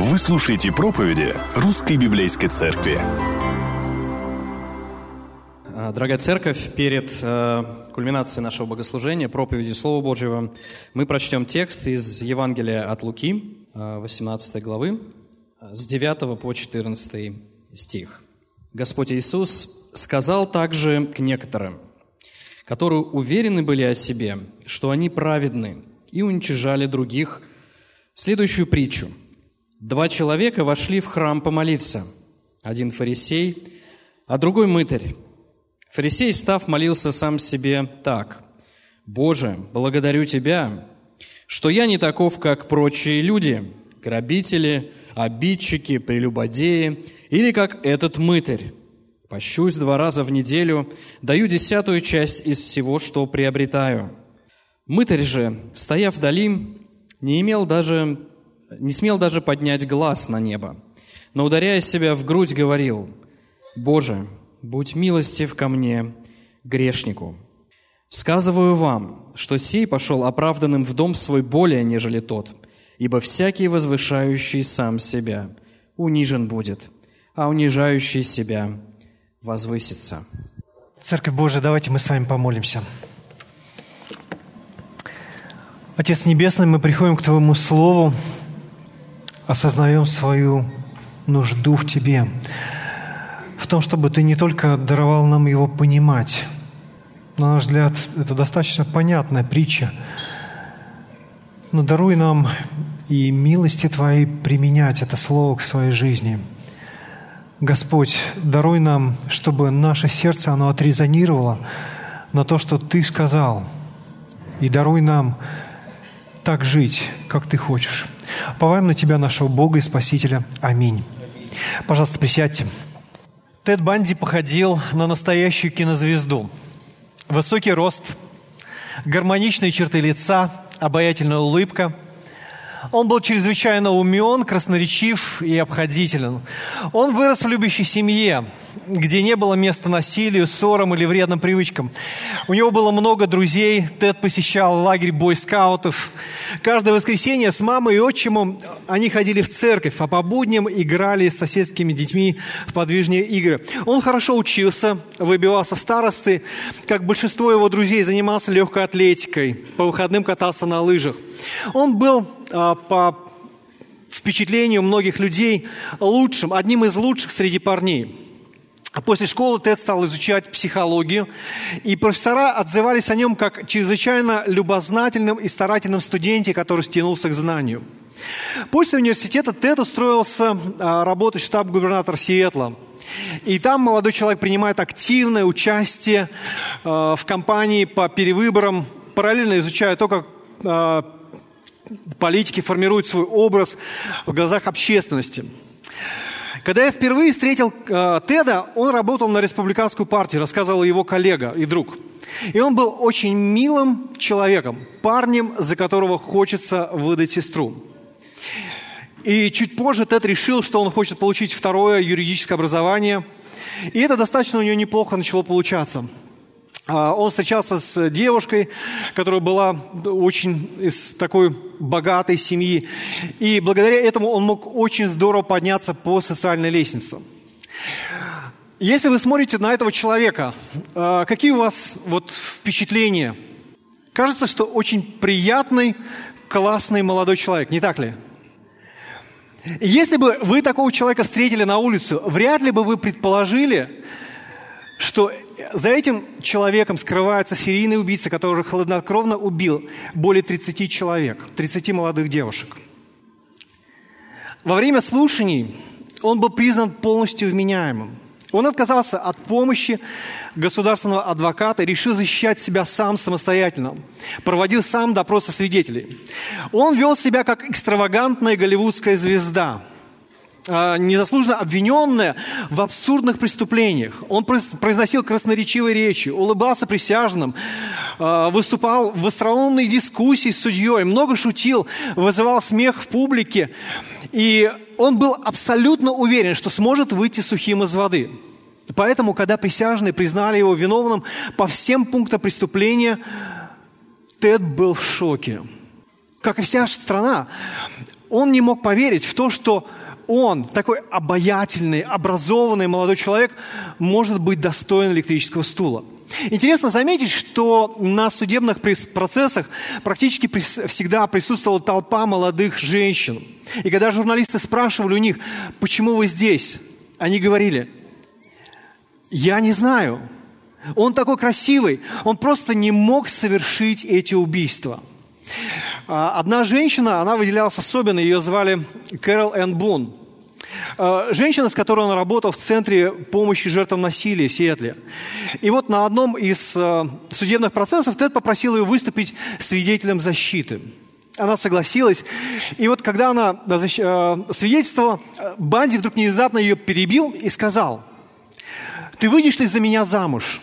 Вы слушаете проповеди Русской Библейской Церкви. А, Дорогая церковь, перед э, кульминацией нашего богослужения, проповеди Слова Божьего, мы прочтем текст из Евангелия от Луки, э, 18 главы, э, с 9 по 14 стих. Господь Иисус сказал также к некоторым, которые уверены были о себе, что они праведны, и уничижали других, следующую притчу. Два человека вошли в храм помолиться. Один фарисей, а другой мытарь. Фарисей, став, молился сам себе так. «Боже, благодарю Тебя, что я не таков, как прочие люди, грабители, обидчики, прелюбодеи, или как этот мытарь. Пощусь два раза в неделю, даю десятую часть из всего, что приобретаю». Мытарь же, стоя вдали, не имел даже, не смел даже поднять глаз на небо, но, ударяя себя в грудь, говорил, «Боже, будь милостив ко мне, грешнику». Сказываю вам, что сей пошел оправданным в дом свой более, нежели тот, ибо всякий возвышающий сам себя унижен будет, а унижающий себя возвысится. Церковь Божия, давайте мы с вами помолимся. Отец Небесный, мы приходим к Твоему Слову, осознаем свою нужду в Тебе, в том, чтобы Ты не только даровал нам его понимать, на наш взгляд, это достаточно понятная притча, но даруй нам и милости Твоей применять это Слово к своей жизни. Господь, даруй нам, чтобы наше сердце, оно отрезонировало на то, что Ты сказал, и даруй нам так жить, как Ты хочешь. Поваем на Тебя, нашего Бога и Спасителя. Аминь. Пожалуйста, присядьте. Тед Банди походил на настоящую кинозвезду. Высокий рост, гармоничные черты лица, обаятельная улыбка – он был чрезвычайно умен, красноречив и обходителен. Он вырос в любящей семье, где не было места насилию, ссорам или вредным привычкам. У него было много друзей. Тед посещал лагерь бойскаутов. Каждое воскресенье с мамой и отчимом они ходили в церковь, а по будням играли с соседскими детьми в подвижные игры. Он хорошо учился, выбивался старосты. Как большинство его друзей, занимался легкой атлетикой. По выходным катался на лыжах. Он был по впечатлению многих людей лучшим, одним из лучших среди парней. После школы Тед стал изучать психологию, и профессора отзывались о нем как чрезвычайно любознательном и старательном студенте, который стянулся к знанию. После университета Тед устроился а, работать в штаб губернатора Сиэтла. И там молодой человек принимает активное участие а, в кампании по перевыборам, параллельно изучая то, как политики формируют свой образ в глазах общественности. Когда я впервые встретил э, Теда, он работал на республиканскую партию, рассказывал его коллега и друг. И он был очень милым человеком, парнем, за которого хочется выдать сестру. И чуть позже Тед решил, что он хочет получить второе юридическое образование. И это достаточно у него неплохо начало получаться. А, он встречался с девушкой, которая была очень из такой богатой семьи. И благодаря этому он мог очень здорово подняться по социальной лестнице. Если вы смотрите на этого человека, а, какие у вас вот впечатления? Кажется, что очень приятный, классный молодой человек, не так ли? Если бы вы такого человека встретили на улице, вряд ли бы вы предположили, что за этим человеком скрывается серийный убийца, который хладнокровно убил более 30 человек, 30 молодых девушек. Во время слушаний он был признан полностью вменяемым. Он отказался от помощи государственного адвоката и решил защищать себя сам самостоятельно. Проводил сам допросы свидетелей. Он вел себя как экстравагантная голливудская звезда – незаслуженно обвиненная в абсурдных преступлениях. Он произносил красноречивые речи, улыбался присяжным, а, выступал в остроумной дискуссии с судьей, много шутил, вызывал смех в публике. И он был абсолютно уверен, что сможет выйти сухим из воды. Поэтому, когда присяжные признали его виновным по всем пунктам преступления, Тед был в шоке. Как и вся страна, он не мог поверить в то, что он, такой обаятельный, образованный молодой человек, может быть достоин электрического стула. Интересно заметить, что на судебных процессах практически всегда присутствовала толпа молодых женщин. И когда журналисты спрашивали у них, почему вы здесь, они говорили, я не знаю. Он такой красивый, он просто не мог совершить эти убийства. А, одна женщина, она выделялась особенно, ее звали Кэрол Энн Бун. А, женщина, с которой он работал в Центре помощи жертвам насилия в Сиэтле. И вот на одном из а, судебных процессов Тед попросил ее выступить свидетелем защиты. Она согласилась. И вот когда она свидетельствовала, Банди вдруг внезапно ее перебил и сказал, «Ты выйдешь ли за меня замуж?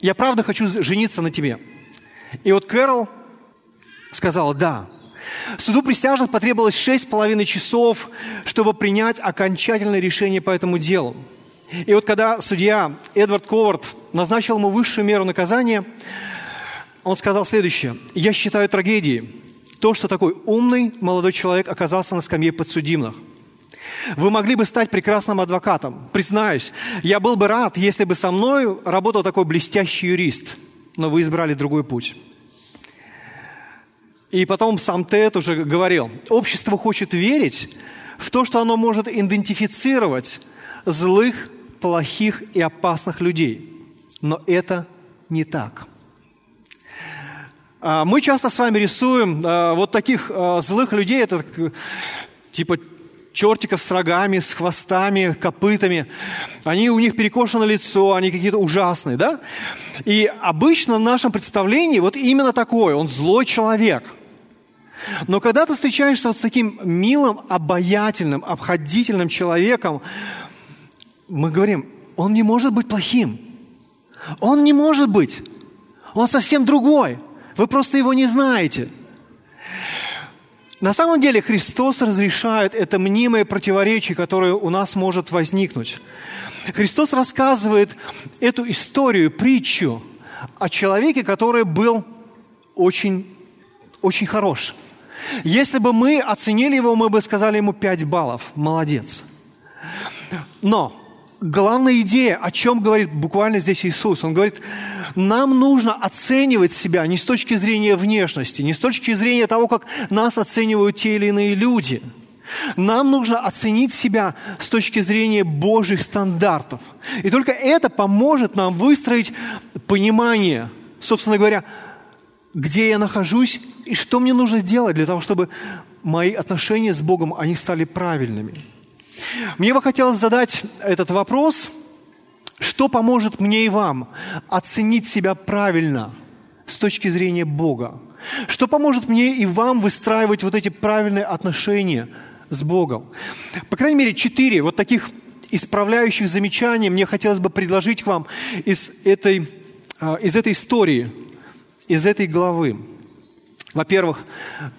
Я правда хочу жениться на тебе». И вот Кэрол сказала «да». Суду присяжных потребовалось шесть с половиной часов, чтобы принять окончательное решение по этому делу. И вот когда судья Эдвард Ковард назначил ему высшую меру наказания, он сказал следующее. «Я считаю трагедией то, что такой умный молодой человек оказался на скамье подсудимых. Вы могли бы стать прекрасным адвокатом. Признаюсь, я был бы рад, если бы со мной работал такой блестящий юрист, но вы избрали другой путь. И потом сам Тед уже говорил, общество хочет верить в то, что оно может идентифицировать злых, плохих и опасных людей. Но это не так. А, мы часто с вами рисуем а, вот таких а, злых людей, это типа чертиков с рогами, с хвостами, копытами. Они, у них перекошено лицо, они какие-то ужасные, да? И обычно в нашем представлении вот именно такой, он злой человек. Но когда ты встречаешься вот с таким милым, обаятельным, обходительным человеком, мы говорим, он не может быть плохим. Он не может быть. Он совсем другой. Вы просто его не знаете. На самом деле Христос разрешает это мнимое противоречие, которое у нас может возникнуть. Христос рассказывает эту историю, притчу о человеке, который был очень, очень хорош. Если бы мы оценили его, мы бы сказали ему 5 баллов. Молодец. Но главная идея, о чем говорит буквально здесь Иисус, он говорит, нам нужно оценивать себя не с точки зрения внешности, не с точки зрения того, как нас оценивают те или иные люди. Нам нужно оценить себя с точки зрения Божьих стандартов. И только это поможет нам выстроить понимание, собственно говоря, где я нахожусь и что мне нужно сделать для того, чтобы мои отношения с Богом, они стали правильными. Мне бы хотелось задать этот вопрос – что поможет мне и вам оценить себя правильно с точки зрения Бога? Что поможет мне и вам выстраивать вот эти правильные отношения с Богом? По крайней мере, четыре вот таких исправляющих замечаний мне хотелось бы предложить вам из этой, а, из этой истории, из этой главы. Во-первых,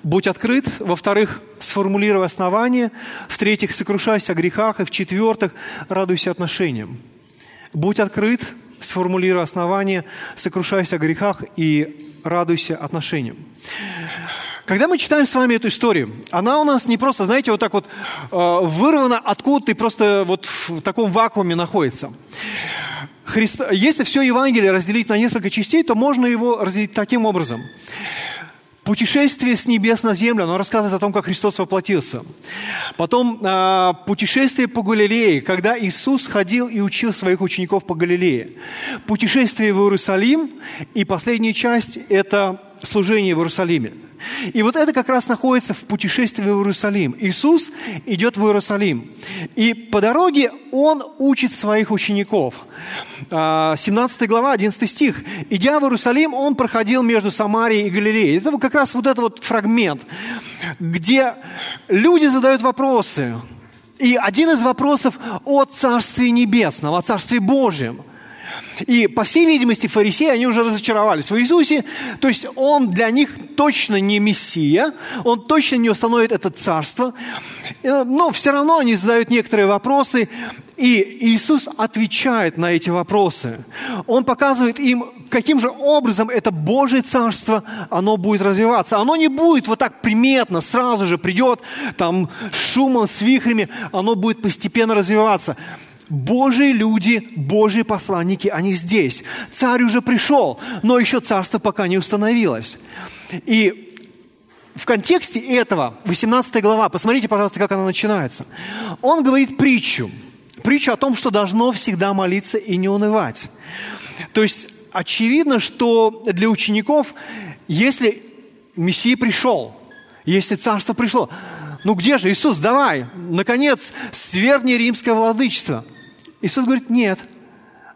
будь открыт. Во-вторых, сформулируй основания. В-третьих, сокрушайся о грехах. И в-четвертых, радуйся отношениям. Будь открыт, сформулируй основания, сокрушайся о грехах и радуйся отношениям. Когда мы читаем с вами эту историю, она у нас не просто, знаете, вот так вот э, вырвана откуда-то и просто вот в таком вакууме находится. Христ... Если все Евангелие разделить на несколько частей, то можно его разделить таким образом. Путешествие с небес на землю, оно рассказывает о том, как Христос воплотился. Потом э, путешествие по Галилее, когда Иисус ходил и учил своих учеников по Галилее. Путешествие в Иерусалим и последняя часть – это служение в Иерусалиме. И вот это как раз находится в путешествии в Иерусалим. Иисус идет в Иерусалим. И по дороге Он учит своих учеников. 17 а, глава, 11 стих. «Идя в Иерусалим, Он проходил между Самарией и Галилеей». Это как раз вот этот вот фрагмент, где люди задают вопросы. И один из вопросов о Царстве Небесном, о Царстве Божьем – и, по всей видимости, фарисеи, они уже разочаровались в Иисусе. То есть он для них точно не Мессия, он точно не установит это царство. Но все равно они задают некоторые вопросы. И Иисус отвечает на эти вопросы. Он показывает им, каким же образом это Божье Царство, оно будет развиваться. Оно не будет вот так приметно, сразу же придет там шумом, с вихрями, оно будет постепенно развиваться. Божьи люди, Божьи посланники, они здесь. Царь уже пришел, но еще царство пока не установилось. И в контексте этого, 18 глава, посмотрите, пожалуйста, как она начинается. Он говорит притчу. Притчу о том, что должно всегда молиться и не унывать. То есть очевидно, что для учеников, если Мессия пришел, если царство пришло, ну где же Иисус, давай, наконец, свергни римское владычество. Иисус говорит, нет,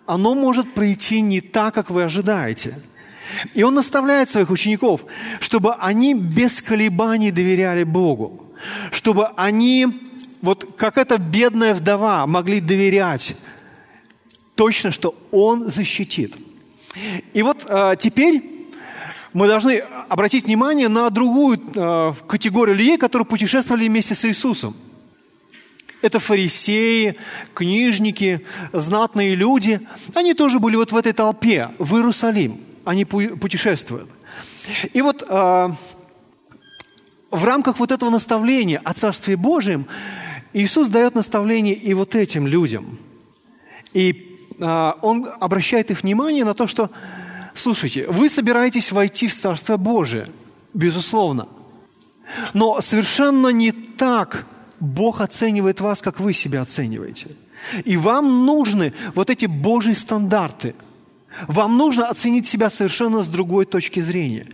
оно может пройти не так, как вы ожидаете. И Он наставляет своих учеников, чтобы они без колебаний доверяли Богу, чтобы они, вот как эта бедная вдова, могли доверять точно, что Он защитит. И вот э, теперь мы должны обратить внимание на другую э, категорию людей, которые путешествовали вместе с Иисусом. Это фарисеи, книжники, знатные люди. Они тоже были вот в этой толпе, в Иерусалим. Они путешествуют. И вот э, в рамках вот этого наставления о Царстве Божьем Иисус дает наставление и вот этим людям. И а, он обращает их внимание на то, что, слушайте, вы собираетесь войти в Царство Божие, безусловно. Но совершенно не так Бог оценивает вас, как вы себя оцениваете. И вам нужны вот эти Божьи стандарты. Вам нужно оценить себя совершенно с другой точки зрения.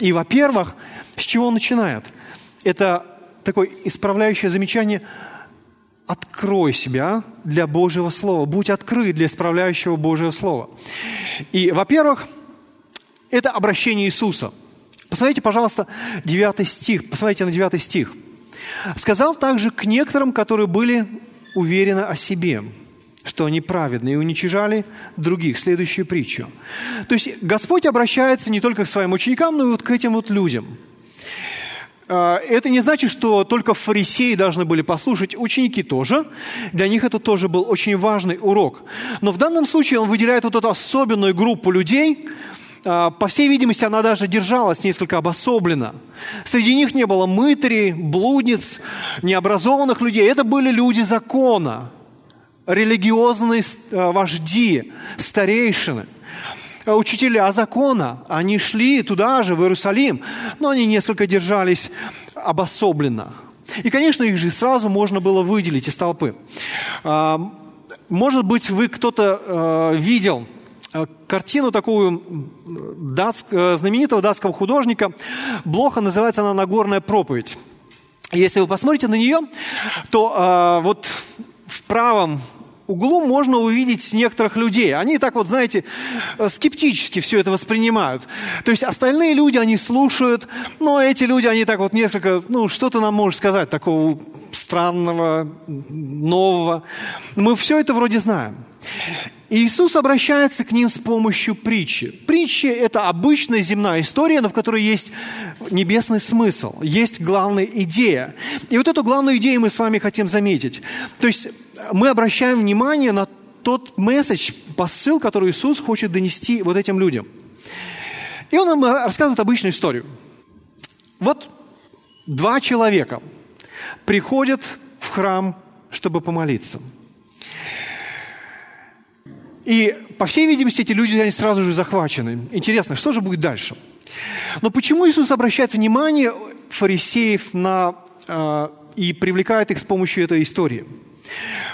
И, во-первых, с чего он начинает? Это такое исправляющее замечание – открой себя для Божьего Слова, будь открыт для исправляющего Божьего Слова. И, во-первых, это обращение Иисуса. Посмотрите, пожалуйста, 9 стих, посмотрите на 9 стих. «Сказал также к некоторым, которые были уверены о себе, что они праведны, и уничижали других». Следующую притчу. То есть Господь обращается не только к своим ученикам, но и вот к этим вот людям – а, это не значит, что только фарисеи должны были послушать, ученики тоже. Для них это тоже был очень важный урок. Но в данном случае он выделяет вот эту особенную группу людей, по всей видимости, она даже держалась несколько обособленно. Среди них не было мытарей, блудниц, необразованных людей. Это были люди закона, религиозные а, вожди, старейшины – учителя закона. Они шли туда же, в Иерусалим, но они несколько держались обособленно. И, конечно, их же сразу можно было выделить из толпы. А, может быть, вы кто-то а, видел а, картину такую датск, знаменитого датского художника. Блоха называется она «Нагорная проповедь». Если вы посмотрите на нее, то вот в правом углу можно увидеть некоторых людей. Они так вот, знаете, э, скептически все это воспринимают. То есть остальные люди, они слушают, но эти люди, они так вот несколько, ну, что ты нам можешь сказать такого странного, нового. Мы все это вроде знаем. Иисус обращается к ним с помощью притчи. Притчи – это обычная земная история, но в которой есть небесный смысл, есть главная идея. И вот эту главную идею мы с вами хотим заметить. То есть мы обращаем внимание на тот месседж, посыл, который Иисус хочет донести вот этим людям. И он нам рассказывает обычную историю. Вот два человека приходят в храм, чтобы помолиться. И, по всей видимости, эти люди они сразу же захвачены. Интересно, что же будет дальше? Но почему Иисус обращает внимание фарисеев на, э, и привлекает их с помощью этой истории?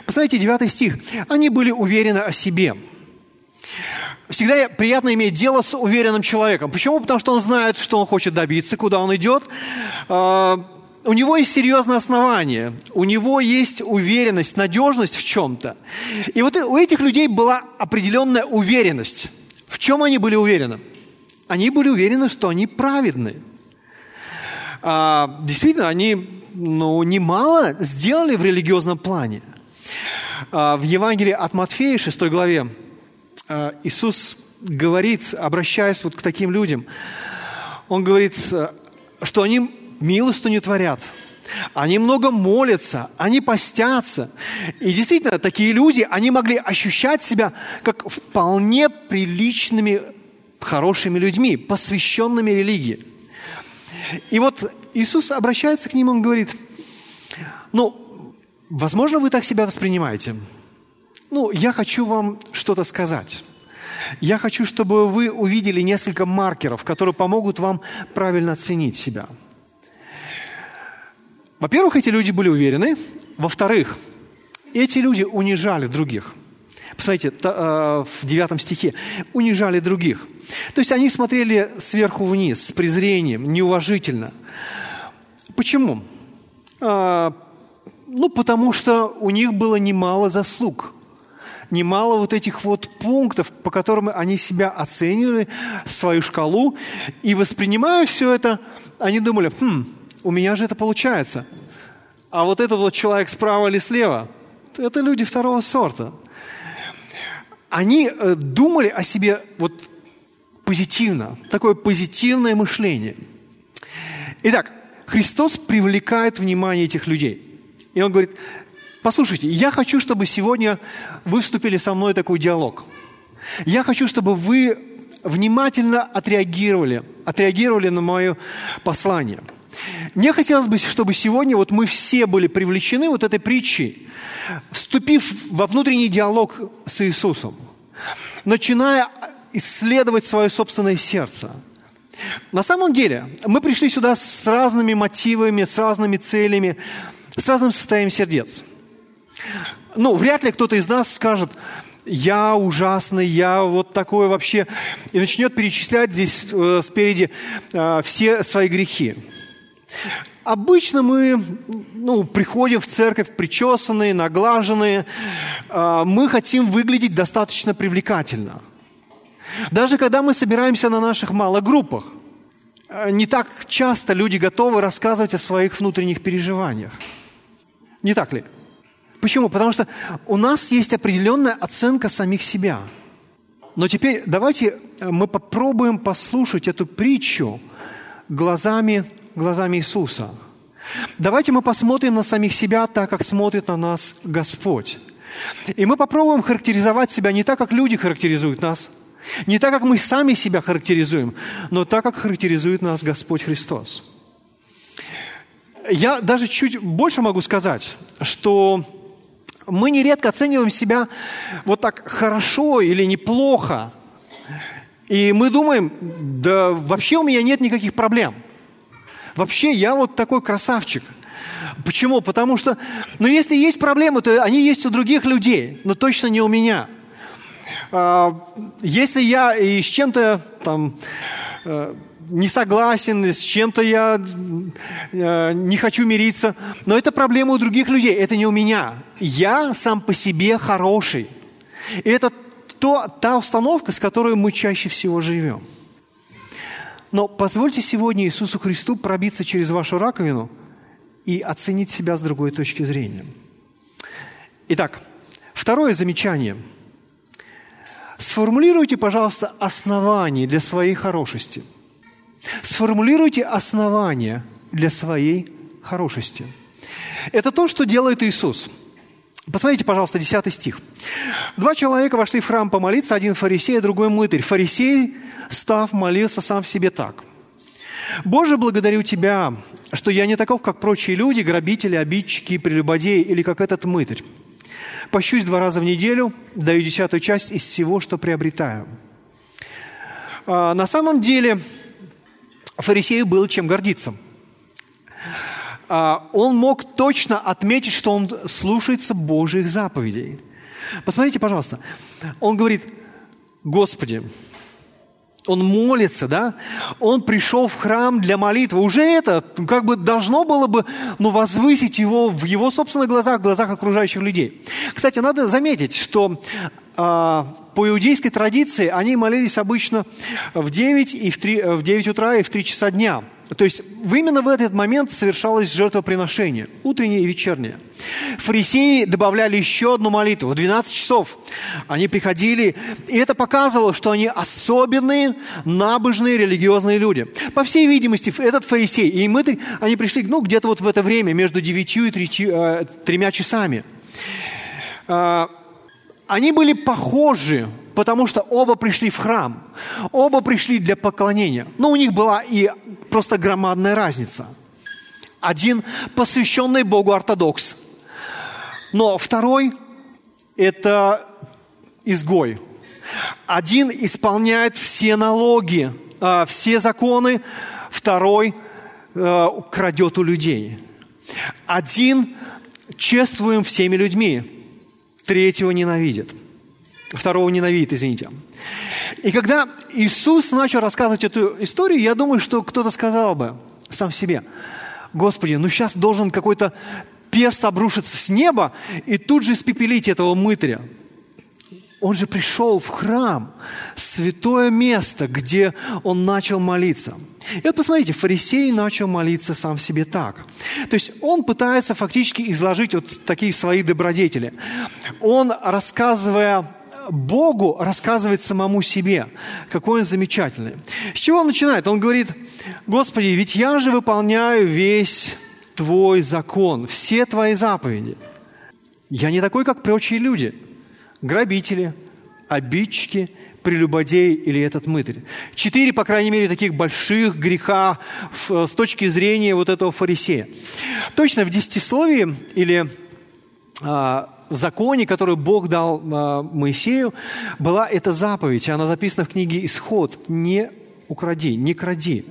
Посмотрите, 9 стих. Они были уверены о себе. Всегда приятно иметь дело с уверенным человеком. Почему? Потому что он знает, что он хочет добиться, куда он идет. А, у него есть серьезное основание, у него есть уверенность, надежность в чем-то. И вот у этих людей была определенная уверенность. В чем они были уверены? Они были уверены, что они праведны. А, действительно, они ну, немало сделали в религиозном плане. А, в Евангелии от Матфея, 6 главе, а, Иисус говорит, обращаясь вот к таким людям, Он говорит, что они милостыню творят, они много молятся, они постятся. И действительно, такие люди, они могли ощущать себя как вполне приличными, хорошими людьми, посвященными религии. И вот Иисус обращается к ним, он говорит, ну, возможно, вы так себя воспринимаете. Ну, я хочу вам что-то сказать. Я хочу, чтобы вы увидели несколько маркеров, которые помогут вам правильно оценить себя – во-первых, эти люди были уверены. Во-вторых, эти люди унижали других. Посмотрите, э, в девятом стихе. Унижали других. То есть они смотрели сверху вниз, с презрением, неуважительно. Почему? А, ну, потому что у них было немало заслуг. Немало вот этих вот пунктов, по которым они себя оценивали, свою шкалу. И воспринимая все это, они думали, хм, у меня же это получается. А вот этот вот человек справа или слева, это люди второго сорта. Они э, думали о себе вот позитивно, такое позитивное мышление. Итак, Христос привлекает внимание этих людей. И Он говорит, послушайте, я хочу, чтобы сегодня вы вступили со мной в такой диалог. Я хочу, чтобы вы внимательно отреагировали, отреагировали на мое послание – мне хотелось бы, чтобы сегодня вот мы все были привлечены вот этой притчей, вступив во внутренний диалог с Иисусом, начиная исследовать свое собственное сердце. На самом деле, мы пришли сюда с разными мотивами, с разными целями, с разным состоянием сердец. Ну, вряд ли кто-то из нас скажет, я ужасный, я вот такой вообще, и начнет перечислять здесь э, спереди э, все свои грехи. Обычно мы ну, приходим в церковь причесанные, наглаженные. А, мы хотим выглядеть достаточно привлекательно. Даже когда мы собираемся на наших малогруппах, а, не так часто люди готовы рассказывать о своих внутренних переживаниях. Не так ли? Почему? Потому что у нас есть определенная оценка самих себя. Но теперь давайте мы попробуем послушать эту притчу глазами глазами Иисуса. Давайте мы посмотрим на самих себя так, как смотрит на нас Господь. И мы попробуем характеризовать себя не так, как люди характеризуют нас, не так, как мы сами себя характеризуем, но так, как характеризует нас Господь Христос. Я даже чуть больше могу сказать, что мы нередко оцениваем себя вот так хорошо или неплохо. И мы думаем, да вообще у меня нет никаких проблем – Вообще, я вот такой красавчик. Почему? Потому что, ну, если есть проблемы, то они есть у других людей, но точно не у меня. А, если я и с чем-то там э, не согласен, с чем-то я э, не хочу мириться, но это проблема у других людей, это не у меня. Я сам по себе хороший. И это то, та установка, с которой мы чаще всего живем. Но позвольте сегодня Иисусу Христу пробиться через вашу раковину и оценить себя с другой точки зрения. Итак, второе замечание. Сформулируйте, пожалуйста, основания для своей хорошести. Сформулируйте основания для своей хорошести. Это то, что делает Иисус. Посмотрите, пожалуйста, 10 стих. Два человека вошли в храм помолиться, один фарисей, а другой мытарь. Фарисей став, молился сам в себе так. «Боже, благодарю Тебя, что я не таков, как прочие люди, грабители, обидчики, прелюбодеи или как этот мытарь. Пощусь два раза в неделю, даю десятую часть из всего, что приобретаю». А, на самом деле фарисею было чем гордиться. А, он мог точно отметить, что он слушается Божьих заповедей. Посмотрите, пожалуйста. Он говорит, «Господи, он молится, да, он пришел в храм для молитвы. Уже это как бы должно было бы ну, возвысить его в его собственных глазах, в глазах окружающих людей. Кстати, надо заметить, что а, по иудейской традиции они молились обычно в 9, и в, 3, в 9 утра и в 3 часа дня. То есть именно в этот момент совершалось жертвоприношение, утреннее и вечернее. Фарисеи добавляли еще одну молитву в 12 часов. Они приходили, и это показывало, что они особенные, набожные, религиозные люди. По всей видимости, этот фарисей и Мытарь, они пришли ну, где-то вот в это время, между 9 и 3, э, тремя часами. Э, они были похожи потому что оба пришли в храм, оба пришли для поклонения. Но у них была и просто громадная разница. Один посвященный Богу ортодокс, но второй – это изгой. Один исполняет все налоги, а, все законы, второй а, крадет у людей. Один чествуем всеми людьми, третьего ненавидит – второго ненавидит, извините. И когда Иисус начал рассказывать эту историю, я думаю, что кто-то сказал бы сам себе, Господи, ну сейчас должен какой-то перст обрушиться с неба и тут же испепелить этого мытаря. Он же пришел в храм, святое место, где он начал молиться. И вот посмотрите, фарисей начал молиться сам в себе так. То есть он пытается фактически изложить вот такие свои добродетели. Он, рассказывая Богу рассказывает самому себе, какой он замечательный. С чего он начинает? Он говорит, Господи, ведь я же выполняю весь Твой закон, все Твои заповеди. Я не такой, как прочие люди. Грабители, обидчики, прелюбодей или этот мытарь. Четыре, по крайней мере, таких больших греха с точки зрения вот этого фарисея. Точно в десятисловии или а, в законе, который Бог дал а, Моисею, была эта заповедь. Она записана в книге «Исход». «Не укради, не кради».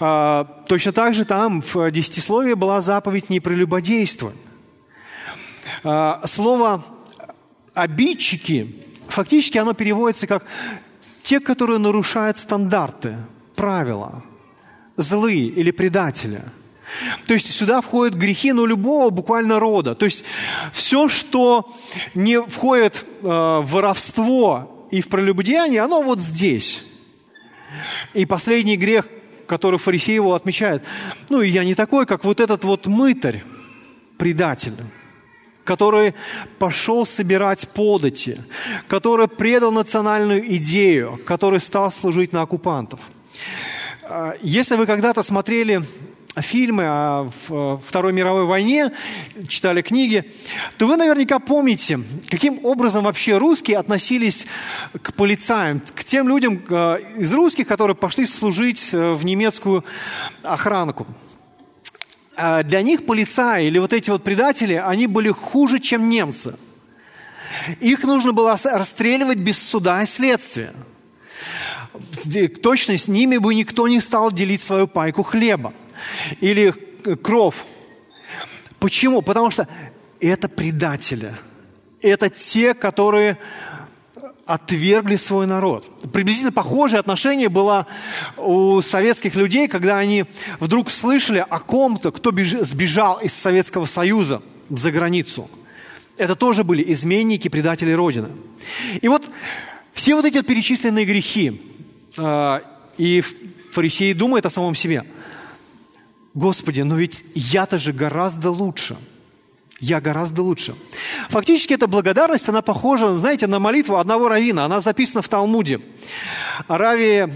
А, точно так же там в десятисловии была заповедь «Не прелюбодействуй». Слово «обидчики» фактически оно переводится как те, которые нарушают стандарты, правила, злые или предатели – то есть сюда входят грехи, но любого буквально рода. То есть все, что не входит э, в воровство и в прелюбодеяние, оно вот здесь. И последний грех, который фарисей его отмечает, ну, я не такой, как вот этот вот мытарь, предатель, который пошел собирать подати, который предал национальную идею, который стал служить на оккупантов. Э, если вы когда-то смотрели фильмы о Второй мировой войне, читали книги, то вы наверняка помните, каким образом вообще русские относились к полицаям, к тем людям э, из русских, которые пошли служить э, в немецкую охранку. Э, для них полицаи или вот эти вот предатели, они были хуже, чем немцы. Их нужно было расстреливать без суда и следствия. Точно с ними бы никто не стал делить свою пайку хлеба или кров. Почему? Потому что это предатели. Это те, которые отвергли свой народ. Приблизительно похожее отношение было у советских людей, когда они вдруг слышали о ком-то, кто сбежал из Советского Союза за границу. Это тоже были изменники, предатели Родины. И вот все вот эти перечисленные грехи, э, и фарисеи думают о самом себе – Господи, но ведь я-то же гораздо лучше. Я гораздо лучше. Фактически эта благодарность, она похожа, знаете, на молитву одного равина. Она записана в Талмуде. Рави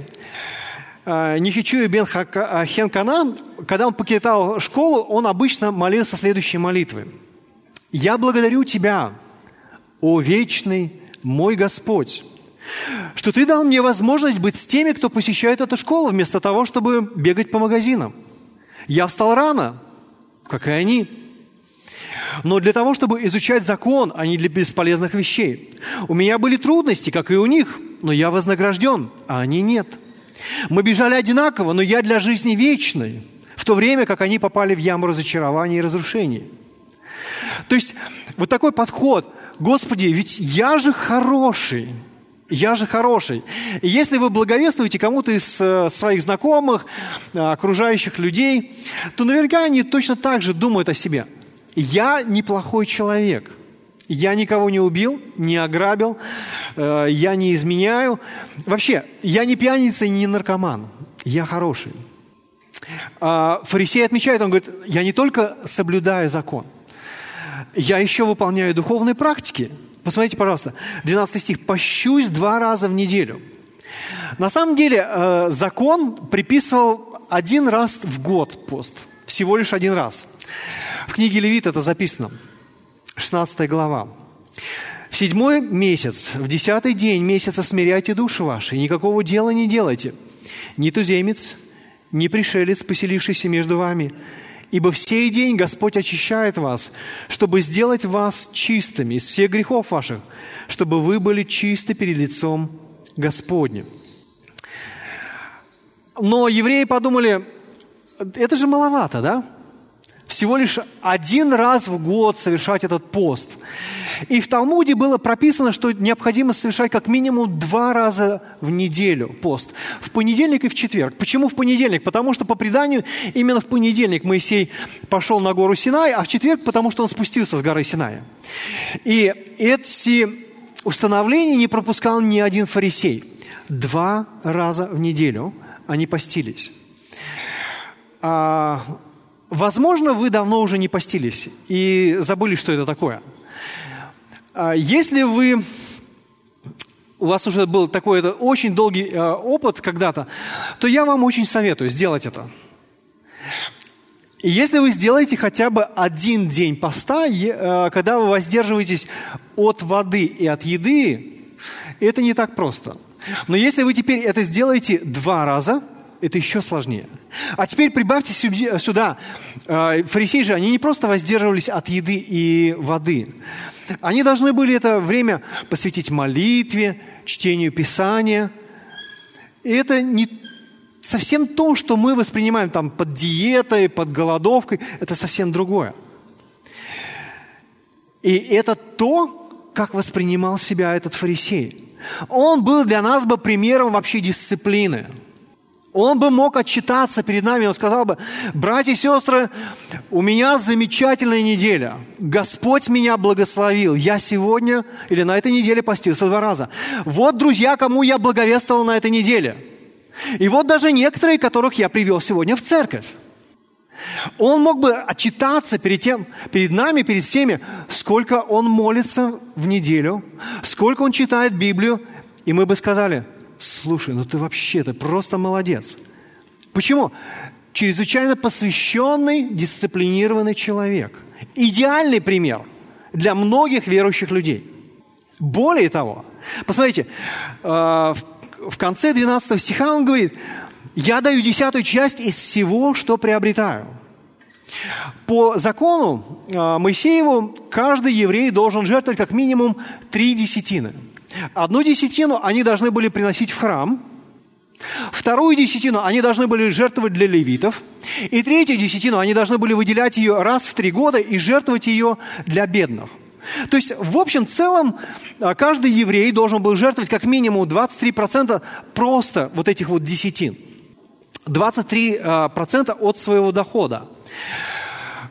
э, Нихичуи бен э, Хенкана, когда он покидал школу, он обычно молился следующей молитвой. «Я благодарю Тебя, о вечный мой Господь, что Ты дал мне возможность быть с теми, кто посещает эту школу, вместо того, чтобы бегать по магазинам. Я встал рано, как и они. Но для того, чтобы изучать закон, а не для бесполезных вещей. У меня были трудности, как и у них, но я вознагражден, а они нет. Мы бежали одинаково, но я для жизни вечной, в то время как они попали в яму разочарования и разрушений. То есть вот такой подход, Господи, ведь я же хороший – я же хороший. И если вы благовествуете кому-то из э, своих знакомых, э, окружающих людей, то наверняка они точно так же думают о себе. Я неплохой человек. Я никого не убил, не ограбил, э, я не изменяю. Вообще, я не пьяница и не наркоман. Я хороший. а, фарисей отмечает, он говорит, я не только соблюдаю закон, я еще выполняю духовные практики. Посмотрите, пожалуйста, 12 стих. «Пощусь два раза в неделю». На самом деле э, закон приписывал один раз в год пост. Всего лишь один раз. В книге Левит это записано. 16 глава. В седьмой месяц, в десятый день месяца смиряйте души ваши, и никакого дела не делайте. Ни туземец, ни пришелец, поселившийся между вами, Ибо в сей день Господь очищает вас, чтобы сделать вас чистыми из всех грехов ваших, чтобы вы были чисты перед лицом Господним. Но евреи подумали, это же маловато, да? Всего лишь один раз в год совершать этот пост. И в Талмуде было прописано, что необходимо совершать как минимум два раза в неделю пост. В понедельник и в четверг. Почему в понедельник? Потому что по преданию именно в понедельник Моисей пошел на гору Синай, а в четверг потому что он спустился с горы Синай. И эти установления не пропускал ни один фарисей. Два раза в неделю они постились. Возможно, вы давно уже не постились и забыли, что это такое. А если вы у вас уже был такой это очень долгий э, опыт когда-то, то я вам очень советую сделать это. И если вы сделаете хотя бы один день поста, э, когда вы воздерживаетесь от воды и от еды, это не так просто. Но если вы теперь это сделаете два раза, это еще сложнее. А теперь прибавьте сюда. Э, фарисеи же, они не просто воздерживались от еды и воды. Они должны были это время посвятить молитве, чтению Писания. И это не совсем то, что мы воспринимаем там под диетой, под голодовкой. Это совсем другое. И это то, как воспринимал себя этот фарисей. Он был для нас бы примером вообще дисциплины – он бы мог отчитаться перед нами, он сказал бы, братья и сестры, у меня замечательная неделя. Господь меня благословил. Я сегодня или на этой неделе постился два раза. Вот, друзья, кому я благовествовал на этой неделе. И вот даже некоторые, которых я привел сегодня в церковь. Он мог бы отчитаться перед, тем, перед нами, перед всеми, сколько он молится в неделю, сколько он читает Библию, и мы бы сказали – слушай, ну ты вообще, ты просто молодец. Почему? Чрезвычайно посвященный, дисциплинированный человек. Идеальный пример для многих верующих людей. Более того, посмотрите, э, в конце 12 стиха он говорит, «Я даю десятую часть из всего, что приобретаю». По закону э, Моисееву каждый еврей должен жертвовать как минимум три десятины – Одну десятину они должны были приносить в храм, вторую десятину они должны были жертвовать для левитов, и третью десятину они должны были выделять ее раз в три года и жертвовать ее для бедных. То есть, в общем целом, а, каждый еврей должен был жертвовать как минимум 23% просто вот этих вот десятин. 23% а, от своего дохода.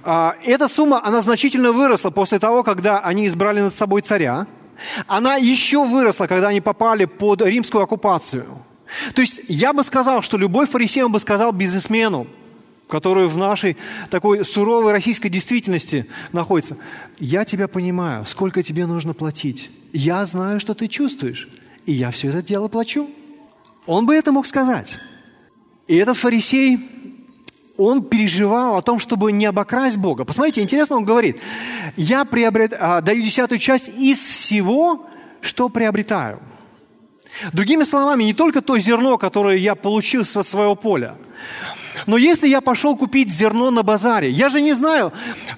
А, эта сумма, она значительно выросла после того, когда они избрали над собой царя – она еще выросла, когда они попали под римскую оккупацию. То есть я бы сказал, что любой фарисей, он бы сказал бизнесмену, который в нашей такой суровой российской действительности находится, я тебя понимаю, сколько тебе нужно платить. Я знаю, что ты чувствуешь, и я все это дело плачу. Он бы это мог сказать. И этот фарисей он переживал о том, чтобы не обокрасть Бога. Посмотрите, интересно он говорит, я приобрет, а, даю десятую часть из всего, что приобретаю. Другими словами, не только то зерно, которое я получил со своего поля, но если я пошел купить зерно на базаре, я же не знаю,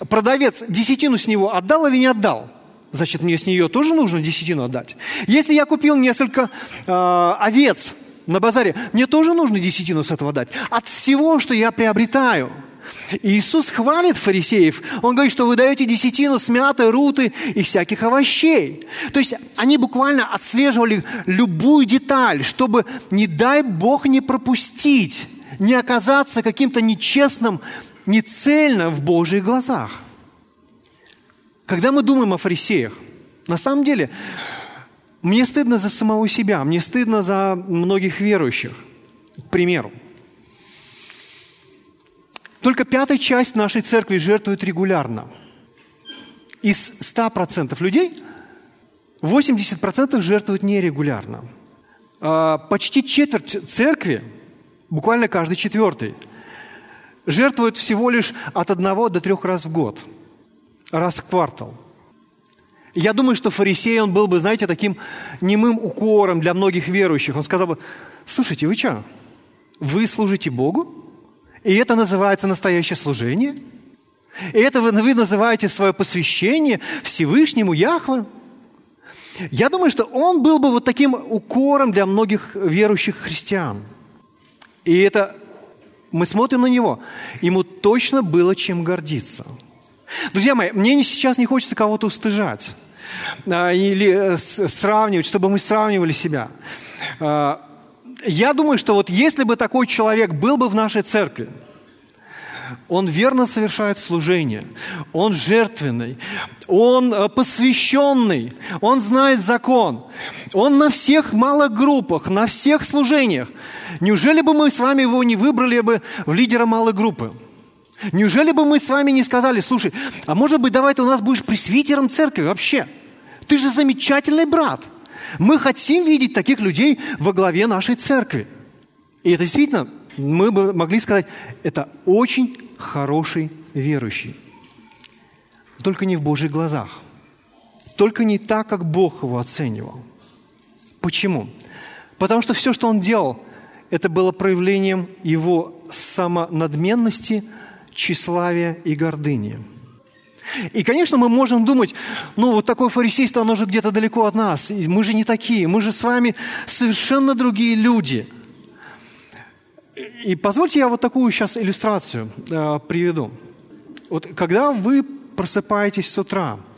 продавец десятину с него отдал или не отдал. Значит, мне с нее тоже нужно десятину отдать. Если я купил несколько э, овец на базаре, мне тоже нужно десятину с этого дать. От всего, что я приобретаю. Иисус хвалит фарисеев. Он говорит, что вы даете десятину с мяты, руты и всяких овощей. То есть они буквально отслеживали любую деталь, чтобы, не дай Бог, не пропустить, не оказаться каким-то нечестным, нецельным в Божьих глазах. Когда мы думаем о фарисеях, на самом деле мне стыдно за самого себя, мне стыдно за многих верующих. К примеру, Только пятая часть нашей церкви жертвует регулярно. Из 100% людей 80% жертвуют нерегулярно. А, почти четверть церкви, буквально каждый четвертый, жертвует всего лишь от одного до трех раз в год, раз в квартал. Я думаю, что фарисей, он был бы, знаете, таким немым укором для многих верующих. Он сказал бы, слушайте, вы что, вы служите Богу? И это называется настоящее служение? И это вы, вы называете свое посвящение Всевышнему Яхве? Я думаю, что он был бы вот таким укором для многих верующих христиан. И это мы смотрим на него. Ему точно было чем гордиться. Друзья мои, мне сейчас не хочется кого-то устыжать а, или э, сравнивать, чтобы мы сравнивали себя. А, я думаю, что вот если бы такой человек был бы в нашей церкви, он верно совершает служение, он жертвенный, он э, посвященный, он знает закон, он на всех малых группах, на всех служениях. Неужели бы мы с вами его не выбрали бы в лидера малой группы? Неужели бы мы с вами не сказали, слушай, а может быть, давай ты у нас будешь пресвитером церкви вообще? Ты же замечательный брат. Мы хотим видеть таких людей во главе нашей церкви. И это действительно, мы бы могли сказать, это очень хороший верующий. Только не в Божьих глазах. Только не так, как Бог его оценивал. Почему? Потому что все, что он делал, это было проявлением его самонадменности, тщеславия и гордыни – и, конечно, мы можем думать, ну, вот такое фарисейство, оно же где-то далеко от нас. И мы же не такие, мы же с вами совершенно другие люди. И позвольте я вот такую сейчас иллюстрацию э, приведу. Вот когда вы просыпаетесь с утра –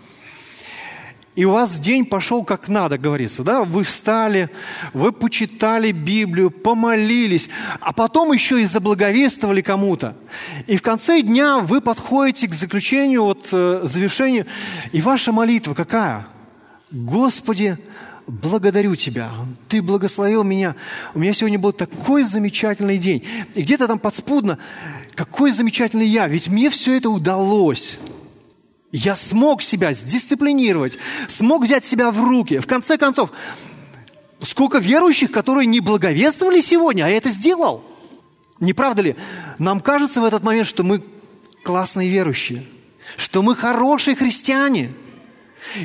и у вас день пошел как надо, говорится, да? Вы встали, вы почитали Библию, помолились, а потом еще и заблаговествовали кому-то. И в конце дня вы подходите к заключению, вот э, завершению, и ваша молитва какая? Господи, благодарю Тебя, Ты благословил меня. У меня сегодня был такой замечательный день. И где-то там подспудно, какой замечательный я, ведь мне все это удалось. Я смог себя сдисциплинировать, смог взять себя в руки. В конце концов, сколько верующих, которые не благовествовали сегодня, а я это сделал. Не правда ли? Нам кажется в этот момент, что мы классные верующие, что мы хорошие христиане,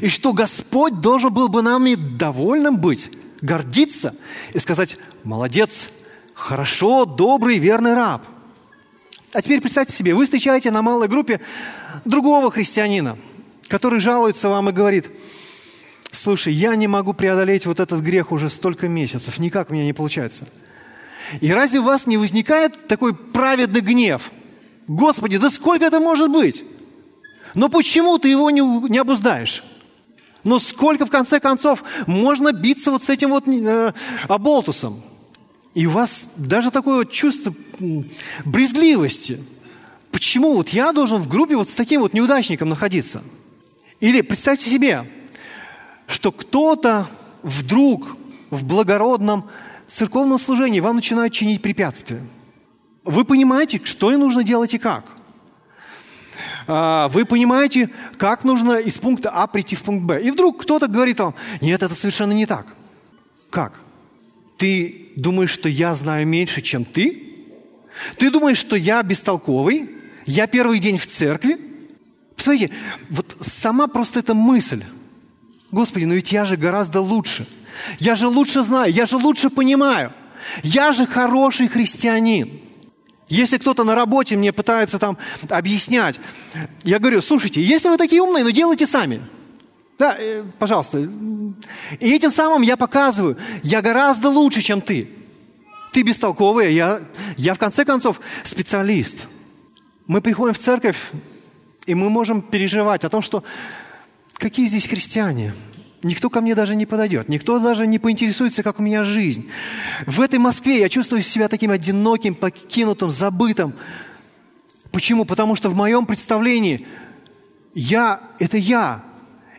и что Господь должен был бы нами довольным быть, гордиться и сказать, молодец, хорошо, добрый, верный раб – а теперь представьте себе, вы встречаете на малой группе другого христианина, который жалуется вам и говорит, слушай, я не могу преодолеть вот этот грех уже столько месяцев, никак у меня не получается. И разве у вас не возникает такой праведный гнев? Господи, да сколько это может быть? Но почему ты его не, не обуздаешь? Но сколько, в конце концов, можно биться вот с этим вот э, оболтусом? И у вас даже такое вот чувство брезгливости. Почему вот я должен в группе вот с таким вот неудачником находиться? Или представьте себе, что кто-то вдруг в благородном церковном служении вам начинает чинить препятствия. Вы понимаете, что и нужно делать и как. А, вы понимаете, как нужно из пункта А прийти в пункт Б. И вдруг кто-то говорит вам, нет, это совершенно не так. Как? Ты думаешь, что я знаю меньше, чем ты? Ты думаешь, что я бестолковый? Я первый день в церкви? Посмотрите, вот сама просто эта мысль. Господи, ну ведь я же гораздо лучше. Я же лучше знаю, я же лучше понимаю. Я же хороший христианин. Если кто-то на работе мне пытается там объяснять, я говорю, слушайте, если вы такие умные, ну делайте сами. Да, э, пожалуйста. И этим самым я показываю, я гораздо лучше, чем ты. Ты бестолковый, я, я в конце концов специалист. Мы приходим в церковь, и мы можем переживать о том, что какие здесь христиане. Никто ко мне даже не подойдет, никто даже не поинтересуется, как у меня жизнь. В этой Москве я чувствую себя таким одиноким, покинутым, забытым. Почему? Потому что в моем представлении я – это я,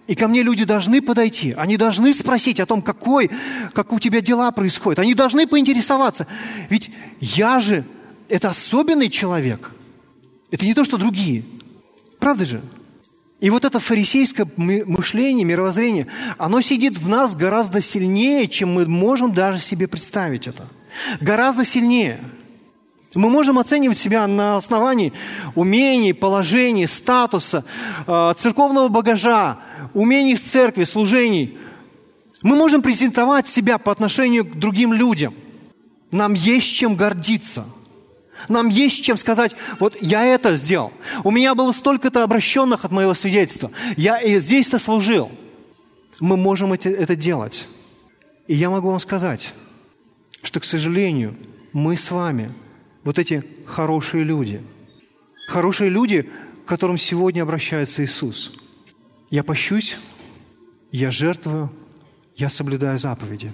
и ко мне люди должны подойти, они должны спросить о том, какой, как у тебя дела происходят. Они должны поинтересоваться. Ведь я же – это особенный человек. Это не то, что другие. Правда же? И вот это фарисейское мышление, мировоззрение, оно сидит в нас гораздо сильнее, чем мы можем даже себе представить это. Гораздо сильнее. Мы можем оценивать себя на основании умений, положений, статуса, э, церковного багажа, умений в церкви, служений. Мы можем презентовать себя по отношению к другим людям. Нам есть чем гордиться – нам есть чем сказать, вот я это сделал. У меня было столько-то обращенных от моего свидетельства. Я и здесь-то служил. Мы можем это, это делать. И я могу вам сказать, что, к сожалению, мы с вами, вот эти хорошие люди, хорошие люди, к которым сегодня обращается Иисус. Я пощусь, я жертвую, я соблюдаю заповеди.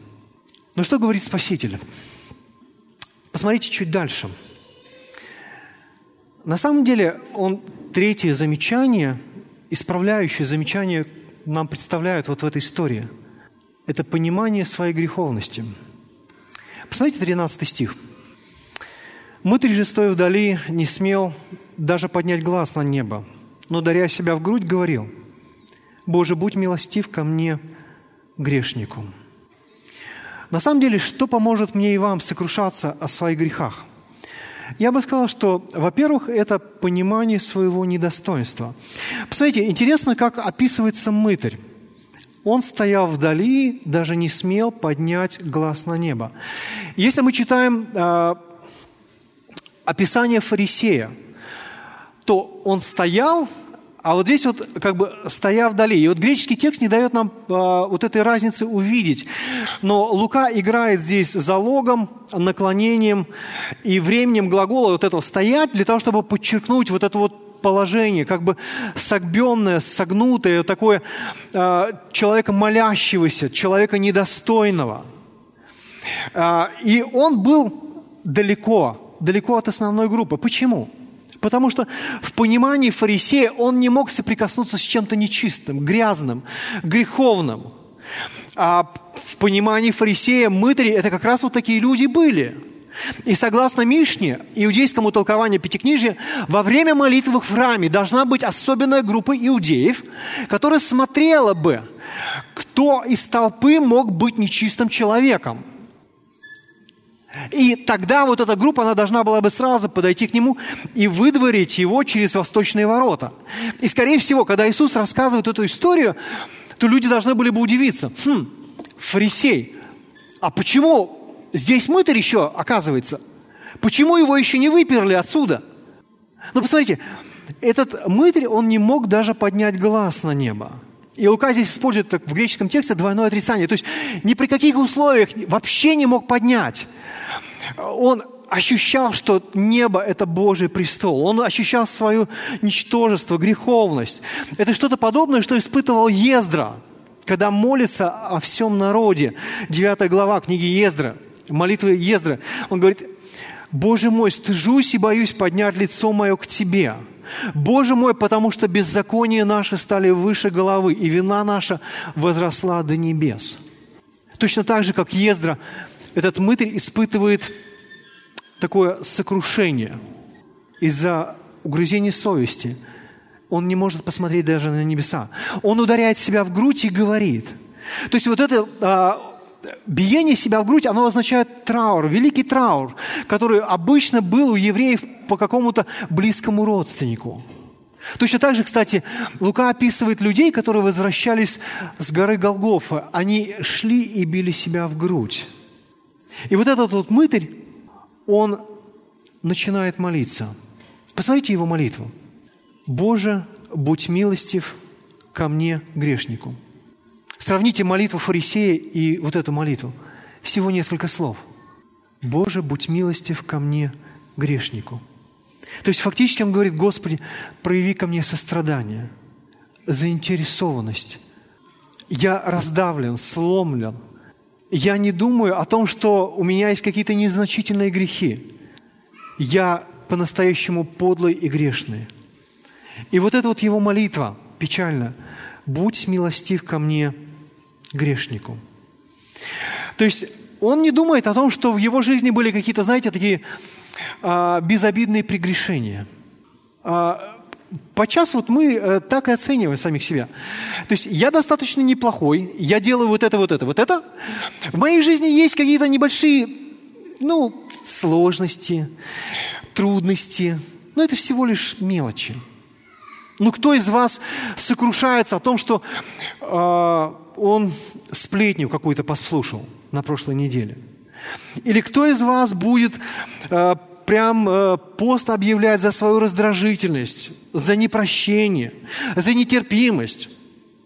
Но что говорит Спаситель? Посмотрите чуть дальше – на самом деле он третье замечание, исправляющее замечание нам представляет вот в этой истории. Это понимание своей греховности. Посмотрите 13 стих. «Мытарь же, стоя вдали, не смел даже поднять глаз на небо, но, даря себя в грудь, говорил, «Боже, будь милостив ко мне, грешнику». На самом деле, что поможет мне и вам сокрушаться о своих грехах – я бы сказал, что, во-первых, это понимание своего недостоинства. Посмотрите, интересно, как описывается мытарь. Он стоял вдали, даже не смел поднять глаз на небо. Если мы читаем э, описание фарисея, то он стоял, а вот здесь вот как бы стоя вдали. И вот греческий текст не дает нам э, вот этой разницы увидеть. Но Лука играет здесь залогом, наклонением и временем глагола вот этого «стоять» для того, чтобы подчеркнуть вот это вот положение, как бы согбенное, согнутое, такое э, человека молящегося, человека недостойного. Э, и он был далеко, далеко от основной группы. Почему? Потому что в понимании фарисея он не мог соприкоснуться с чем-то нечистым, грязным, греховным. А в понимании фарисея мытари – это как раз вот такие люди были. И согласно Мишне, иудейскому толкованию Пятикнижия, во время молитвы в храме должна быть особенная группа иудеев, которая смотрела бы, кто из толпы мог быть нечистым человеком – и тогда вот эта группа, она должна была бы сразу подойти к нему и выдворить его через восточные ворота. И, скорее всего, когда Иисус рассказывает эту историю, то люди должны были бы удивиться. Хм, фарисей, а почему здесь мытарь еще оказывается? Почему его еще не выперли отсюда? Ну, посмотрите, этот мытарь, он не мог даже поднять глаз на небо. И Лука здесь использует в греческом тексте двойное отрицание. То есть ни при каких условиях вообще не мог поднять. Он ощущал, что небо – это Божий престол. Он ощущал свое ничтожество, греховность. Это что-то подобное, что испытывал Ездра, когда молится о всем народе. Девятая глава книги Ездра, молитвы Ездра. Он говорит, «Боже мой, стыжусь и боюсь поднять лицо мое к Тебе». Боже мой, потому что беззакония наши стали выше головы, и вина наша возросла до небес. Точно так же, как Ездра этот мытарь испытывает такое сокрушение из-за угрызения совести. Он не может посмотреть даже на небеса. Он ударяет себя в грудь и говорит. То есть вот это а, биение себя в грудь, оно означает траур, великий траур, который обычно был у евреев по какому-то близкому родственнику. Точно так же, кстати, Лука описывает людей, которые возвращались с горы Голгофа. Они шли и били себя в грудь. И вот этот вот мытарь, он начинает молиться. Посмотрите его молитву. «Боже, будь милостив ко мне, грешнику». Сравните молитву фарисея и вот эту молитву. Всего несколько слов. «Боже, будь милостив ко мне, грешнику». То есть фактически он говорит, Господи, прояви ко мне сострадание, заинтересованность. Я раздавлен, сломлен – я не думаю о том, что у меня есть какие-то незначительные грехи. Я по-настоящему подлый и грешный. И вот эта вот его молитва печально. «Будь милостив ко мне, грешнику». То есть он не думает о том, что в его жизни были какие-то, знаете, такие а, безобидные прегрешения. а, подчас вот мы э, так и оцениваем самих себя. То есть я достаточно неплохой, я делаю вот это, вот это, вот это. В моей жизни есть какие-то небольшие, ну, сложности, трудности, но это всего лишь мелочи. Ну, кто из вас сокрушается о том, что э, он сплетню какую-то послушал на прошлой неделе? Или кто из вас будет э, прям э, пост объявлять за свою раздражительность, за непрощение, за нетерпимость?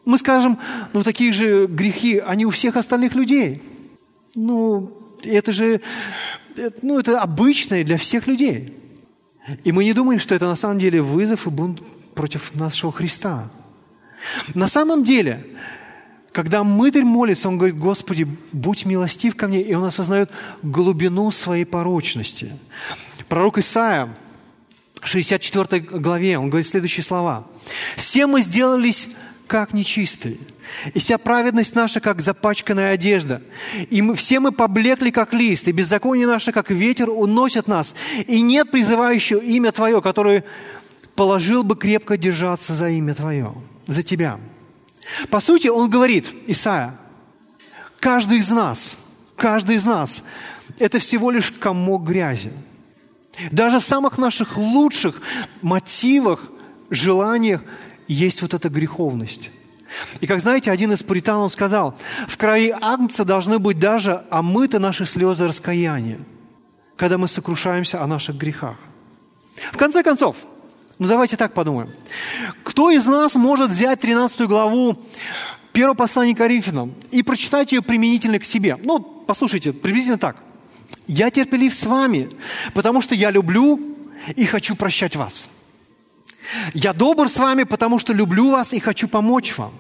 Мы скажем, ну, такие же грехи, они у всех остальных людей. Ну, это же, ну, это обычное для всех людей. И мы не думаем, что это на самом деле вызов и бунт против нашего Христа. На самом деле, когда мытарь молится, он говорит, Господи, будь милостив ко мне, и он осознает глубину своей порочности. Пророк Исаия, в 64 главе, он говорит следующие слова. «Все мы сделались как нечистые, и вся праведность наша, как запачканная одежда. И мы, все мы поблекли, как лист, и беззаконие наше, как ветер, уносят нас. И нет призывающего имя Твое, которое положил бы крепко держаться за имя Твое, за Тебя. По сути, он говорит, Исаия, каждый из нас, каждый из нас – это всего лишь комок грязи. Даже в самых наших лучших мотивах, желаниях есть вот эта греховность. И как знаете, один из пуританов сказал, в крови агнца должны быть даже омыты наши слезы раскаяния, когда мы сокрушаемся о наших грехах. В конце концов, ну давайте так подумаем. Кто из нас может взять 13 главу первого послания Коринфянам и прочитать ее применительно к себе? Ну, послушайте, приблизительно так. «Я терпелив с вами, потому что я люблю и хочу прощать вас». «Я добр с вами, потому что люблю вас и хочу помочь вам».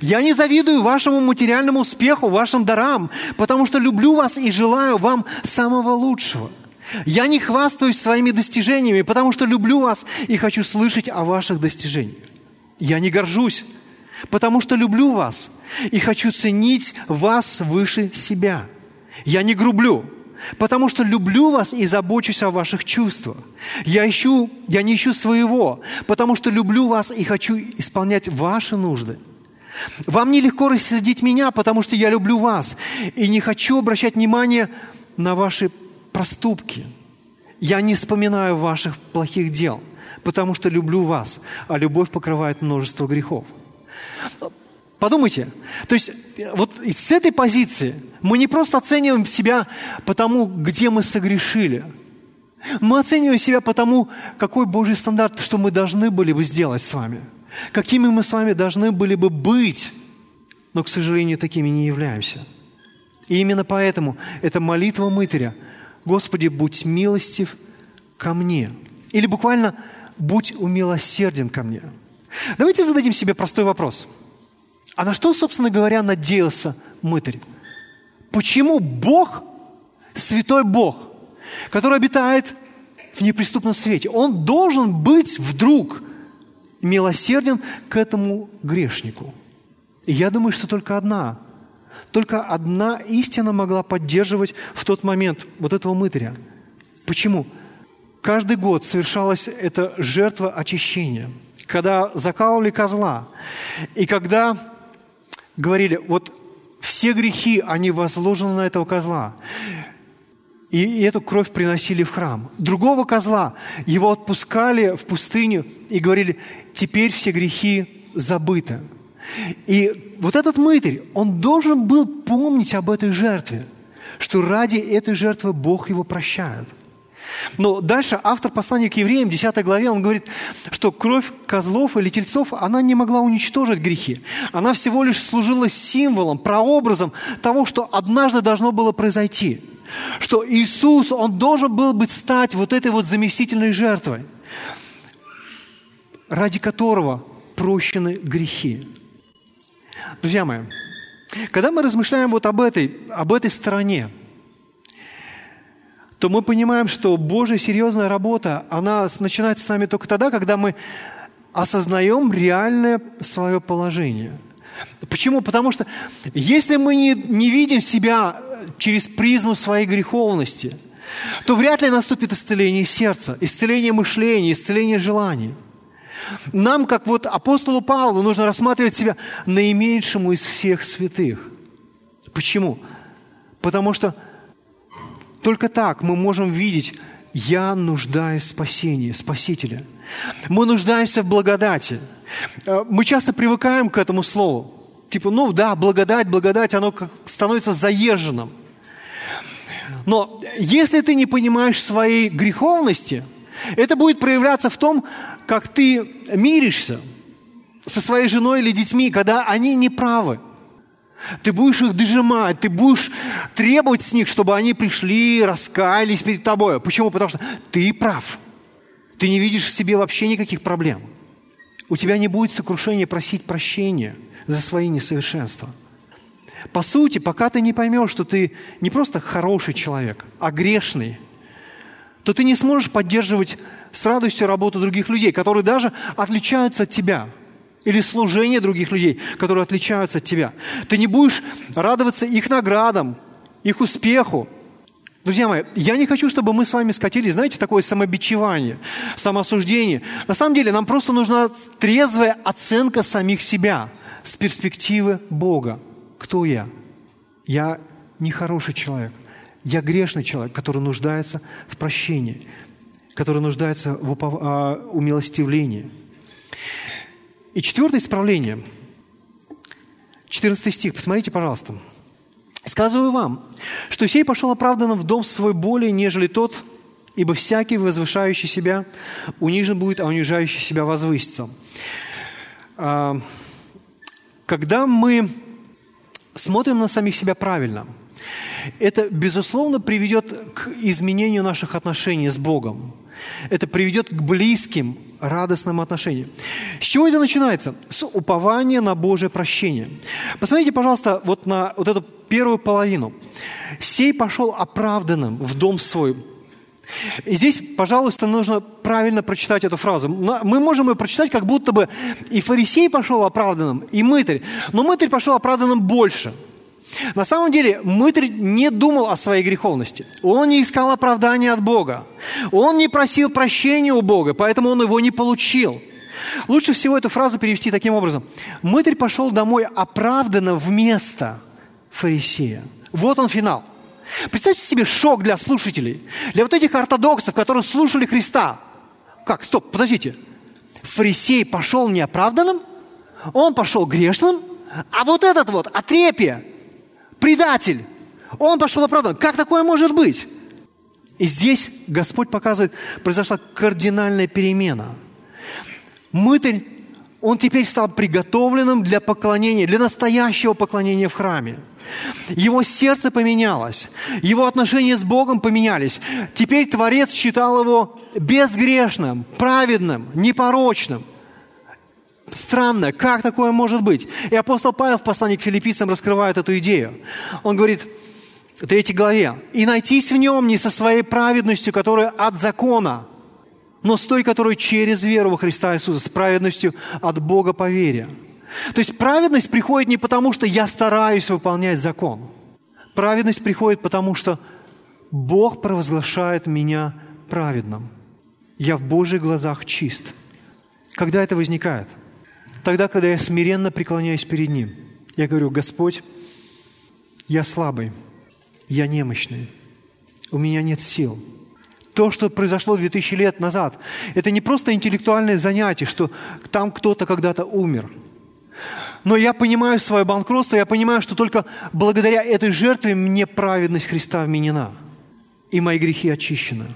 Я не завидую вашему материальному успеху, вашим дарам, потому что люблю вас и желаю вам самого лучшего – я не хвастаюсь своими достижениями, потому что люблю вас и хочу слышать о ваших достижениях. Я не горжусь, потому что люблю вас и хочу ценить вас выше себя. Я не грублю, потому что люблю вас и забочусь о ваших чувствах. Я, ищу, я не ищу своего, потому что люблю вас и хочу исполнять ваши нужды. Вам нелегко рассердить меня, потому что я люблю вас и не хочу обращать внимание на ваши проступки. Я не вспоминаю ваших плохих дел, потому что люблю вас, а любовь покрывает множество грехов. Подумайте, то есть вот с этой позиции мы не просто оцениваем себя по тому, где мы согрешили. Мы оцениваем себя по тому, какой Божий стандарт, что мы должны были бы сделать с вами. Какими мы с вами должны были бы быть, но, к сожалению, такими не являемся. И именно поэтому эта молитва мытаря – Господи, будь милостив ко мне. Или буквально будь умилосерден ко мне. Давайте зададим себе простой вопрос. А на что, собственно говоря, надеялся мытарь? Почему Бог, святой Бог, который обитает в неприступном свете, он должен быть вдруг милосерден к этому грешнику? Я думаю, что только одна только одна истина могла поддерживать в тот момент вот этого мытаря. Почему? Каждый год совершалась эта жертва очищения, когда закалывали козла, и когда говорили, вот все грехи, они возложены на этого козла. И эту кровь приносили в храм. Другого козла его отпускали в пустыню и говорили, теперь все грехи забыты. И вот этот мытарь, он должен был помнить об этой жертве, что ради этой жертвы Бог его прощает. Но дальше автор послания к евреям, 10 главе, он говорит, что кровь козлов или тельцов, она не могла уничтожить грехи. Она всего лишь служила символом, прообразом того, что однажды должно было произойти. Что Иисус, Он должен был бы стать вот этой вот заместительной жертвой, ради которого прощены грехи. Друзья мои, когда мы размышляем вот об этой, об этой стороне, то мы понимаем, что Божья серьезная работа, она начинается с нами только тогда, когда мы осознаем реальное свое положение. Почему? Потому что если мы не, не видим себя через призму своей греховности, то вряд ли наступит исцеление сердца, исцеление мышления, исцеление желаний. Нам, как вот апостолу Павлу, нужно рассматривать себя наименьшему из всех святых. Почему? Потому что только так мы можем видеть, я нуждаюсь в спасении, Спасителя. Мы нуждаемся в благодати. Э, мы часто привыкаем к этому слову. Типа, ну да, благодать, благодать, оно как становится заезженным. Но если ты не понимаешь своей греховности, это будет проявляться в том, как ты миришься со своей женой или детьми, когда они не правы. Ты будешь их дожимать, ты будешь требовать с них, чтобы они пришли, раскаялись перед тобой. Почему? Потому что ты прав. Ты не видишь в себе вообще никаких проблем. У тебя не будет сокрушения просить прощения за свои несовершенства. По сути, пока ты не поймешь, что ты не просто хороший человек, а грешный, то ты не сможешь поддерживать с радостью работу других людей, которые даже отличаются от тебя – или служение других людей, которые отличаются от тебя. Ты не будешь радоваться их наградам, их успеху. Друзья мои, я не хочу, чтобы мы с вами скатились, знаете, такое самобичевание, самоосуждение. На самом деле нам просто нужна трезвая оценка самих себя с перспективы Бога. Кто я? Я нехороший человек. Я грешный человек, который нуждается в прощении, который нуждается в а, умилостивлении. И четвертое исправление. 14 стих, посмотрите, пожалуйста. «Сказываю вам, что сей пошел оправданным в дом свой более, нежели тот, ибо всякий, возвышающий себя, унижен будет, а унижающий себя возвысится». А, когда мы смотрим на самих себя правильно, это, безусловно, приведет к изменению наших отношений с Богом. Это приведет к близким, радостным отношениям. С чего это начинается? С упования на Божье прощение. Посмотрите, пожалуйста, вот на вот эту первую половину. «Сей пошел оправданным в дом свой». И здесь, пожалуйста, нужно правильно прочитать эту фразу. Мы можем ее прочитать, как будто бы и фарисей пошел оправданным, и мытарь. Но мытарь пошел оправданным больше – на самом деле мытарь не думал о своей греховности. Он не искал оправдания от Бога. Он не просил прощения у Бога, поэтому он его не получил. Лучше всего эту фразу перевести таким образом. Мытарь пошел домой оправданно вместо фарисея. Вот он финал. Представьте себе шок для слушателей, для вот этих ортодоксов, которые слушали Христа. Как? Стоп, подождите. Фарисей пошел неоправданным, он пошел грешным, а вот этот вот, отрепье, предатель. Он пошел оправдан. Как такое может быть? И здесь Господь показывает, произошла кардинальная перемена. Мытарь, он теперь стал приготовленным для поклонения, для настоящего поклонения в храме. Его сердце поменялось, его отношения с Богом поменялись. Теперь Творец считал его безгрешным, праведным, непорочным. Странно, как такое может быть? И апостол Павел в послании к филиппийцам раскрывает эту идею. Он говорит в третьей главе, «И найтись в нем не со своей праведностью, которая от закона, но с той, которая через веру во Христа Иисуса, с праведностью от Бога по вере». То есть праведность приходит не потому, что я стараюсь выполнять закон. Праведность приходит потому, что Бог провозглашает меня праведным. Я в Божьих глазах чист. Когда это возникает – Тогда, когда я смиренно преклоняюсь перед Ним, я говорю, Господь, я слабый, я немощный, у меня нет сил. То, что произошло 2000 лет назад, это не просто интеллектуальное занятие, что там кто-то когда-то умер. Но я понимаю свое банкротство, я понимаю, что только благодаря этой жертве мне праведность Христа вменена, и мои грехи очищены.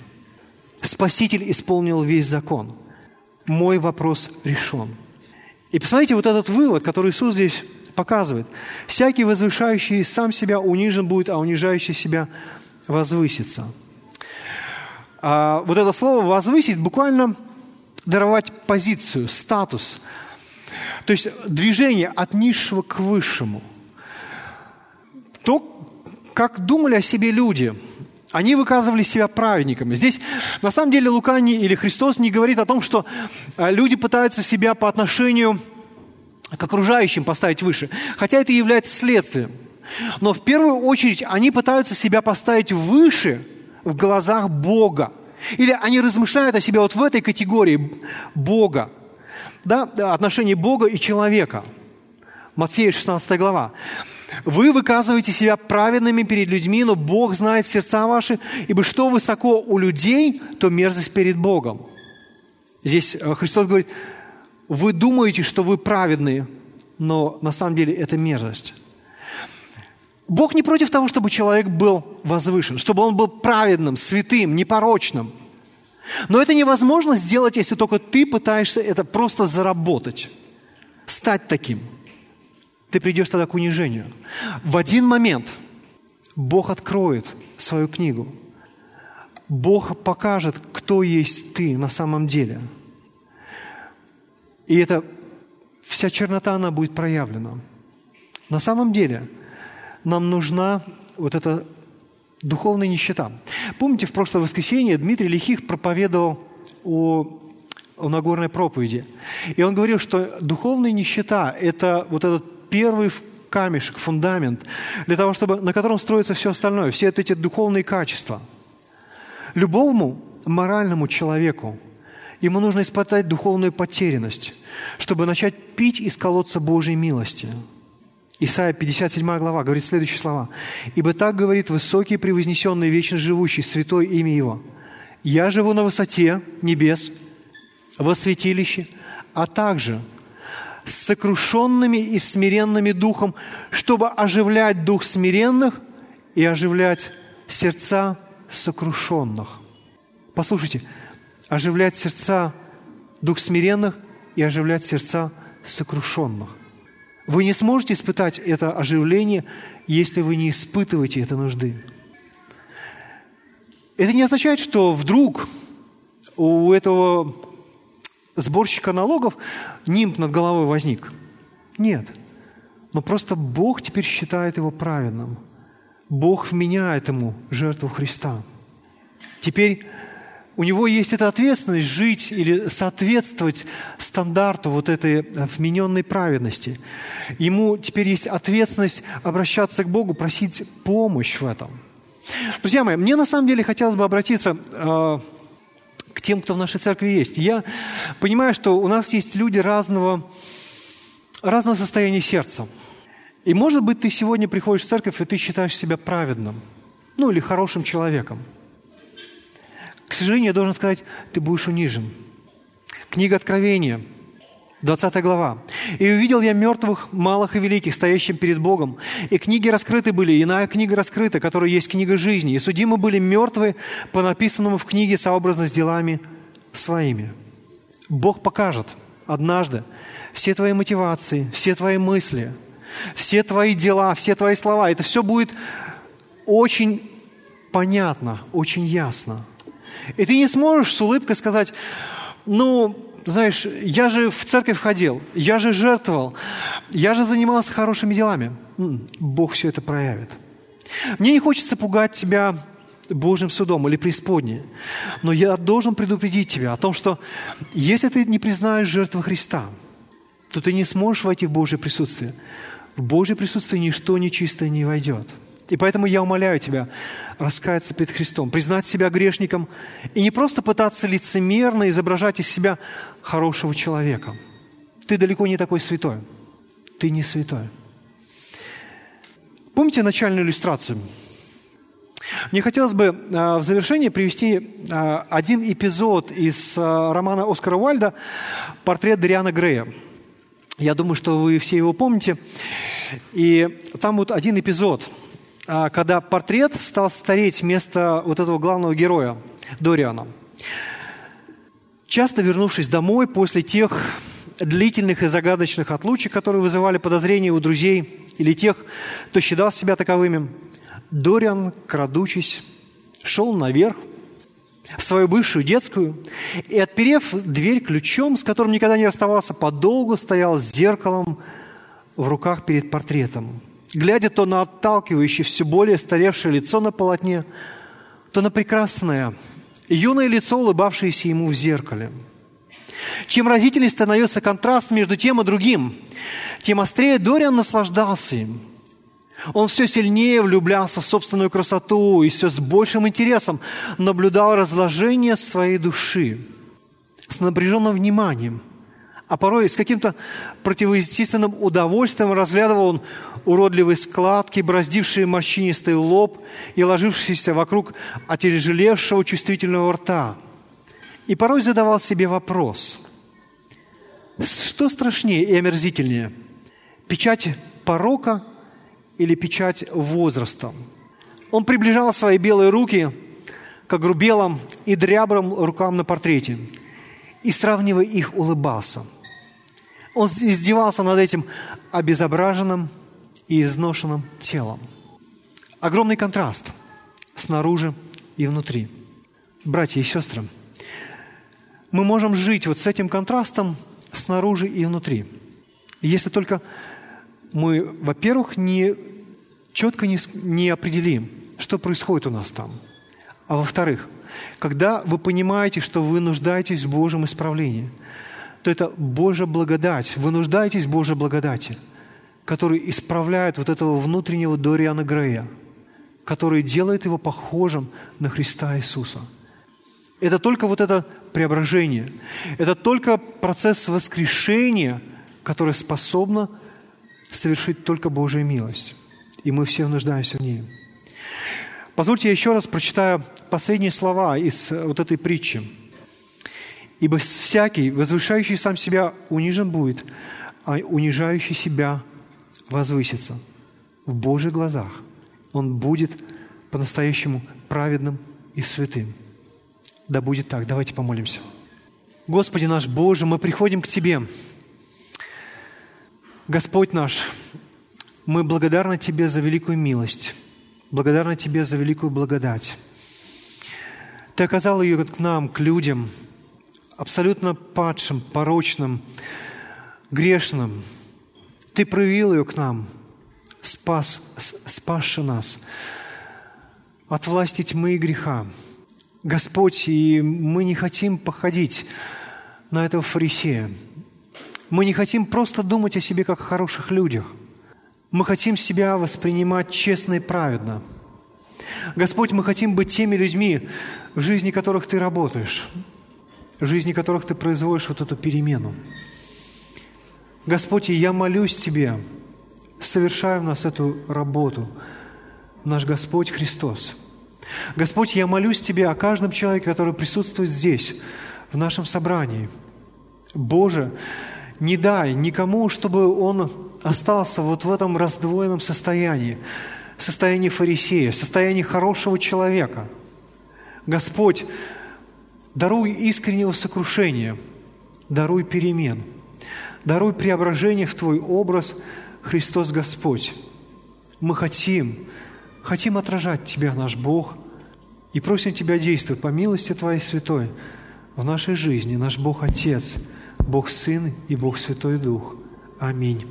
Спаситель исполнил весь закон. Мой вопрос решен – и посмотрите вот этот вывод, который Иисус здесь показывает. «Всякий возвышающий сам себя унижен будет, а унижающий себя возвысится». А вот это слово «возвысить» буквально даровать позицию, статус. То есть движение от низшего к высшему. То, как думали о себе люди – они выказывали себя праведниками. Здесь, на самом деле, Лука не, или Христос не говорит о том, что э, люди пытаются себя по отношению к окружающим поставить выше. Хотя это является следствием. Но в первую очередь они пытаются себя поставить выше в глазах Бога. Или они размышляют о себе вот в этой категории Бога, да, отношении Бога и человека. Матфея 16 глава. Вы выказываете себя праведными перед людьми, но Бог знает сердца ваши, ибо что высоко у людей, то мерзость перед Богом. Здесь э, Христос говорит, вы думаете, что вы праведные, но на самом деле это мерзость. Бог не против того, чтобы человек был возвышен, чтобы он был праведным, святым, непорочным. Но это невозможно сделать, если только ты пытаешься это просто заработать, стать таким. Ты придешь тогда к унижению. В один момент Бог откроет свою книгу. Бог покажет, кто есть ты на самом деле. И эта вся чернота, она будет проявлена. На самом деле – нам нужна вот эта духовная нищета. Помните, в прошлое воскресенье Дмитрий Лихих проповедовал о, о Нагорной проповеди. И он говорил, что духовная нищета – это вот этот первый камешек, фундамент, для того, чтобы, на котором строится все остальное, все эти духовные качества. Любому моральному человеку ему нужно испытать духовную потерянность, чтобы начать пить из колодца Божьей милости – Исайя 57 глава говорит следующие слова. «Ибо так говорит высокий, превознесенный, вечно живущий, святой имя Его. Я живу на высоте небес, во святилище, а также с сокрушенными и смиренными духом, чтобы оживлять дух смиренных и оживлять сердца сокрушенных». Послушайте, оживлять сердца дух смиренных и оживлять сердца сокрушенных – вы не сможете испытать это оживление, если вы не испытываете этой нужды. Это не означает, что вдруг у этого сборщика налогов нимб над головой возник. Нет. Но просто Бог теперь считает его праведным. Бог вменяет ему жертву Христа. Теперь у него есть эта ответственность жить или соответствовать стандарту вот этой вмененной праведности. Ему теперь есть ответственность обращаться к Богу, просить помощь в этом. Друзья мои, мне на самом деле хотелось бы обратиться э, к тем, кто в нашей церкви есть. Я понимаю, что у нас есть люди разного, разного состояния сердца. И, может быть, ты сегодня приходишь в церковь, и ты считаешь себя праведным, ну или хорошим человеком – к сожалению, я должен сказать, ты будешь унижен. Книга Откровения, 20 глава. «И увидел я мертвых, малых и великих, стоящим перед Богом. И книги раскрыты были, иная книга раскрыта, которая есть книга жизни. И судимы были мертвые по написанному в книге сообразно с делами своими». Бог покажет однажды все твои мотивации, все твои мысли, все твои дела, все твои слова. Это все будет очень понятно, очень ясно – и ты не сможешь с улыбкой сказать, ну, знаешь, я же в церковь ходил, я же жертвовал, я же занимался хорошими делами. Бог все это проявит. Мне не хочется пугать тебя Божьим судом или преисподней, но я должен предупредить тебя о том, что если ты не признаешь жертву Христа, то ты не сможешь войти в Божье присутствие. В Божье присутствие ничто нечистое не войдет – и поэтому я умоляю тебя раскаяться перед Христом, признать себя грешником и не просто пытаться лицемерно изображать из себя хорошего человека. Ты далеко не такой святой. Ты не святой. Помните начальную иллюстрацию? Мне хотелось бы а, в завершение привести а, один эпизод из а, романа Оскара Уальда «Портрет Дариана Грея». Я думаю, что вы все его помните. И там вот один эпизод – когда портрет стал стареть вместо вот этого главного героя, Дориана. Часто вернувшись домой после тех длительных и загадочных отлучек, которые вызывали подозрения у друзей или тех, кто считал себя таковыми, Дориан, крадучись, шел наверх в свою бывшую детскую и, отперев дверь ключом, с которым никогда не расставался, подолгу стоял с зеркалом в руках перед портретом – глядя то на отталкивающее, все более старевшее лицо на полотне, то на прекрасное, юное лицо, улыбавшееся ему в зеркале. Чем разительнее становится контраст между тем и другим, тем острее Дориан наслаждался им. Он все сильнее влюблялся в собственную красоту и все с большим интересом наблюдал разложение своей души с напряженным вниманием, а порой с каким-то противоестественным удовольствием разглядывал он уродливые складки, браздившие морщинистый лоб и ложившиеся вокруг отяжелевшего чувствительного рта. И порой задавал себе вопрос, что страшнее и омерзительнее, печать порока или печать возраста? Он приближал свои белые руки к огрубелым и дрябрым рукам на портрете и, сравнивая их, улыбался. Он издевался над этим обезображенным и изношенным телом. Огромный контраст снаружи и внутри. Братья и сестры, мы можем жить вот с этим контрастом снаружи и внутри. Если только мы, во-первых, не, четко не, не определим, что происходит у нас там. А во-вторых, когда вы понимаете, что вы нуждаетесь в Божьем исправлении, то это Божья благодать, вы нуждаетесь в Божьей благодати, который исправляет вот этого внутреннего Дориана Грея, который делает его похожим на Христа Иисуса. Это только вот это преображение, это только процесс воскрешения, который способно совершить только Божья милость. И мы все нуждаемся в ней. Позвольте я еще раз прочитаю последние слова из вот этой притчи. «Ибо всякий, возвышающий сам себя, унижен будет, а унижающий себя возвысится. В Божьих глазах он будет по-настоящему праведным и святым. Да будет так. Давайте помолимся. Господи наш Боже, мы приходим к Тебе – Господь наш, мы благодарны Тебе за великую милость, благодарны Тебе за великую благодать. Ты оказал ее к нам, к людям, абсолютно падшим, порочным, грешным. Ты проявил ее к нам, спас, спасши нас от власти тьмы и греха. Господь, и мы не хотим походить на этого фарисея – мы не хотим просто думать о себе как о хороших людях. Мы хотим себя воспринимать честно и праведно. Господь, мы хотим быть теми людьми, в жизни которых Ты работаешь, жизни которых Ты производишь вот эту перемену. Господь, я молюсь Тебе, совершай в нас эту работу, наш Господь Христос. Господь, я молюсь Тебе о каждом человеке, который присутствует здесь, в нашем собрании. Боже, не дай никому, чтобы он остался вот в этом раздвоенном состоянии, состоянии фарисея, состоянии хорошего человека. Господь, даруй искреннего сокрушения, даруй перемен, даруй преображение в Твой образ, Христос Господь. Мы хотим, хотим отражать Тебя, наш Бог, и просим Тебя действовать по милости Твоей святой в нашей жизни, наш Бог Отец – Бог Сын и Бог Святой Дух. Аминь.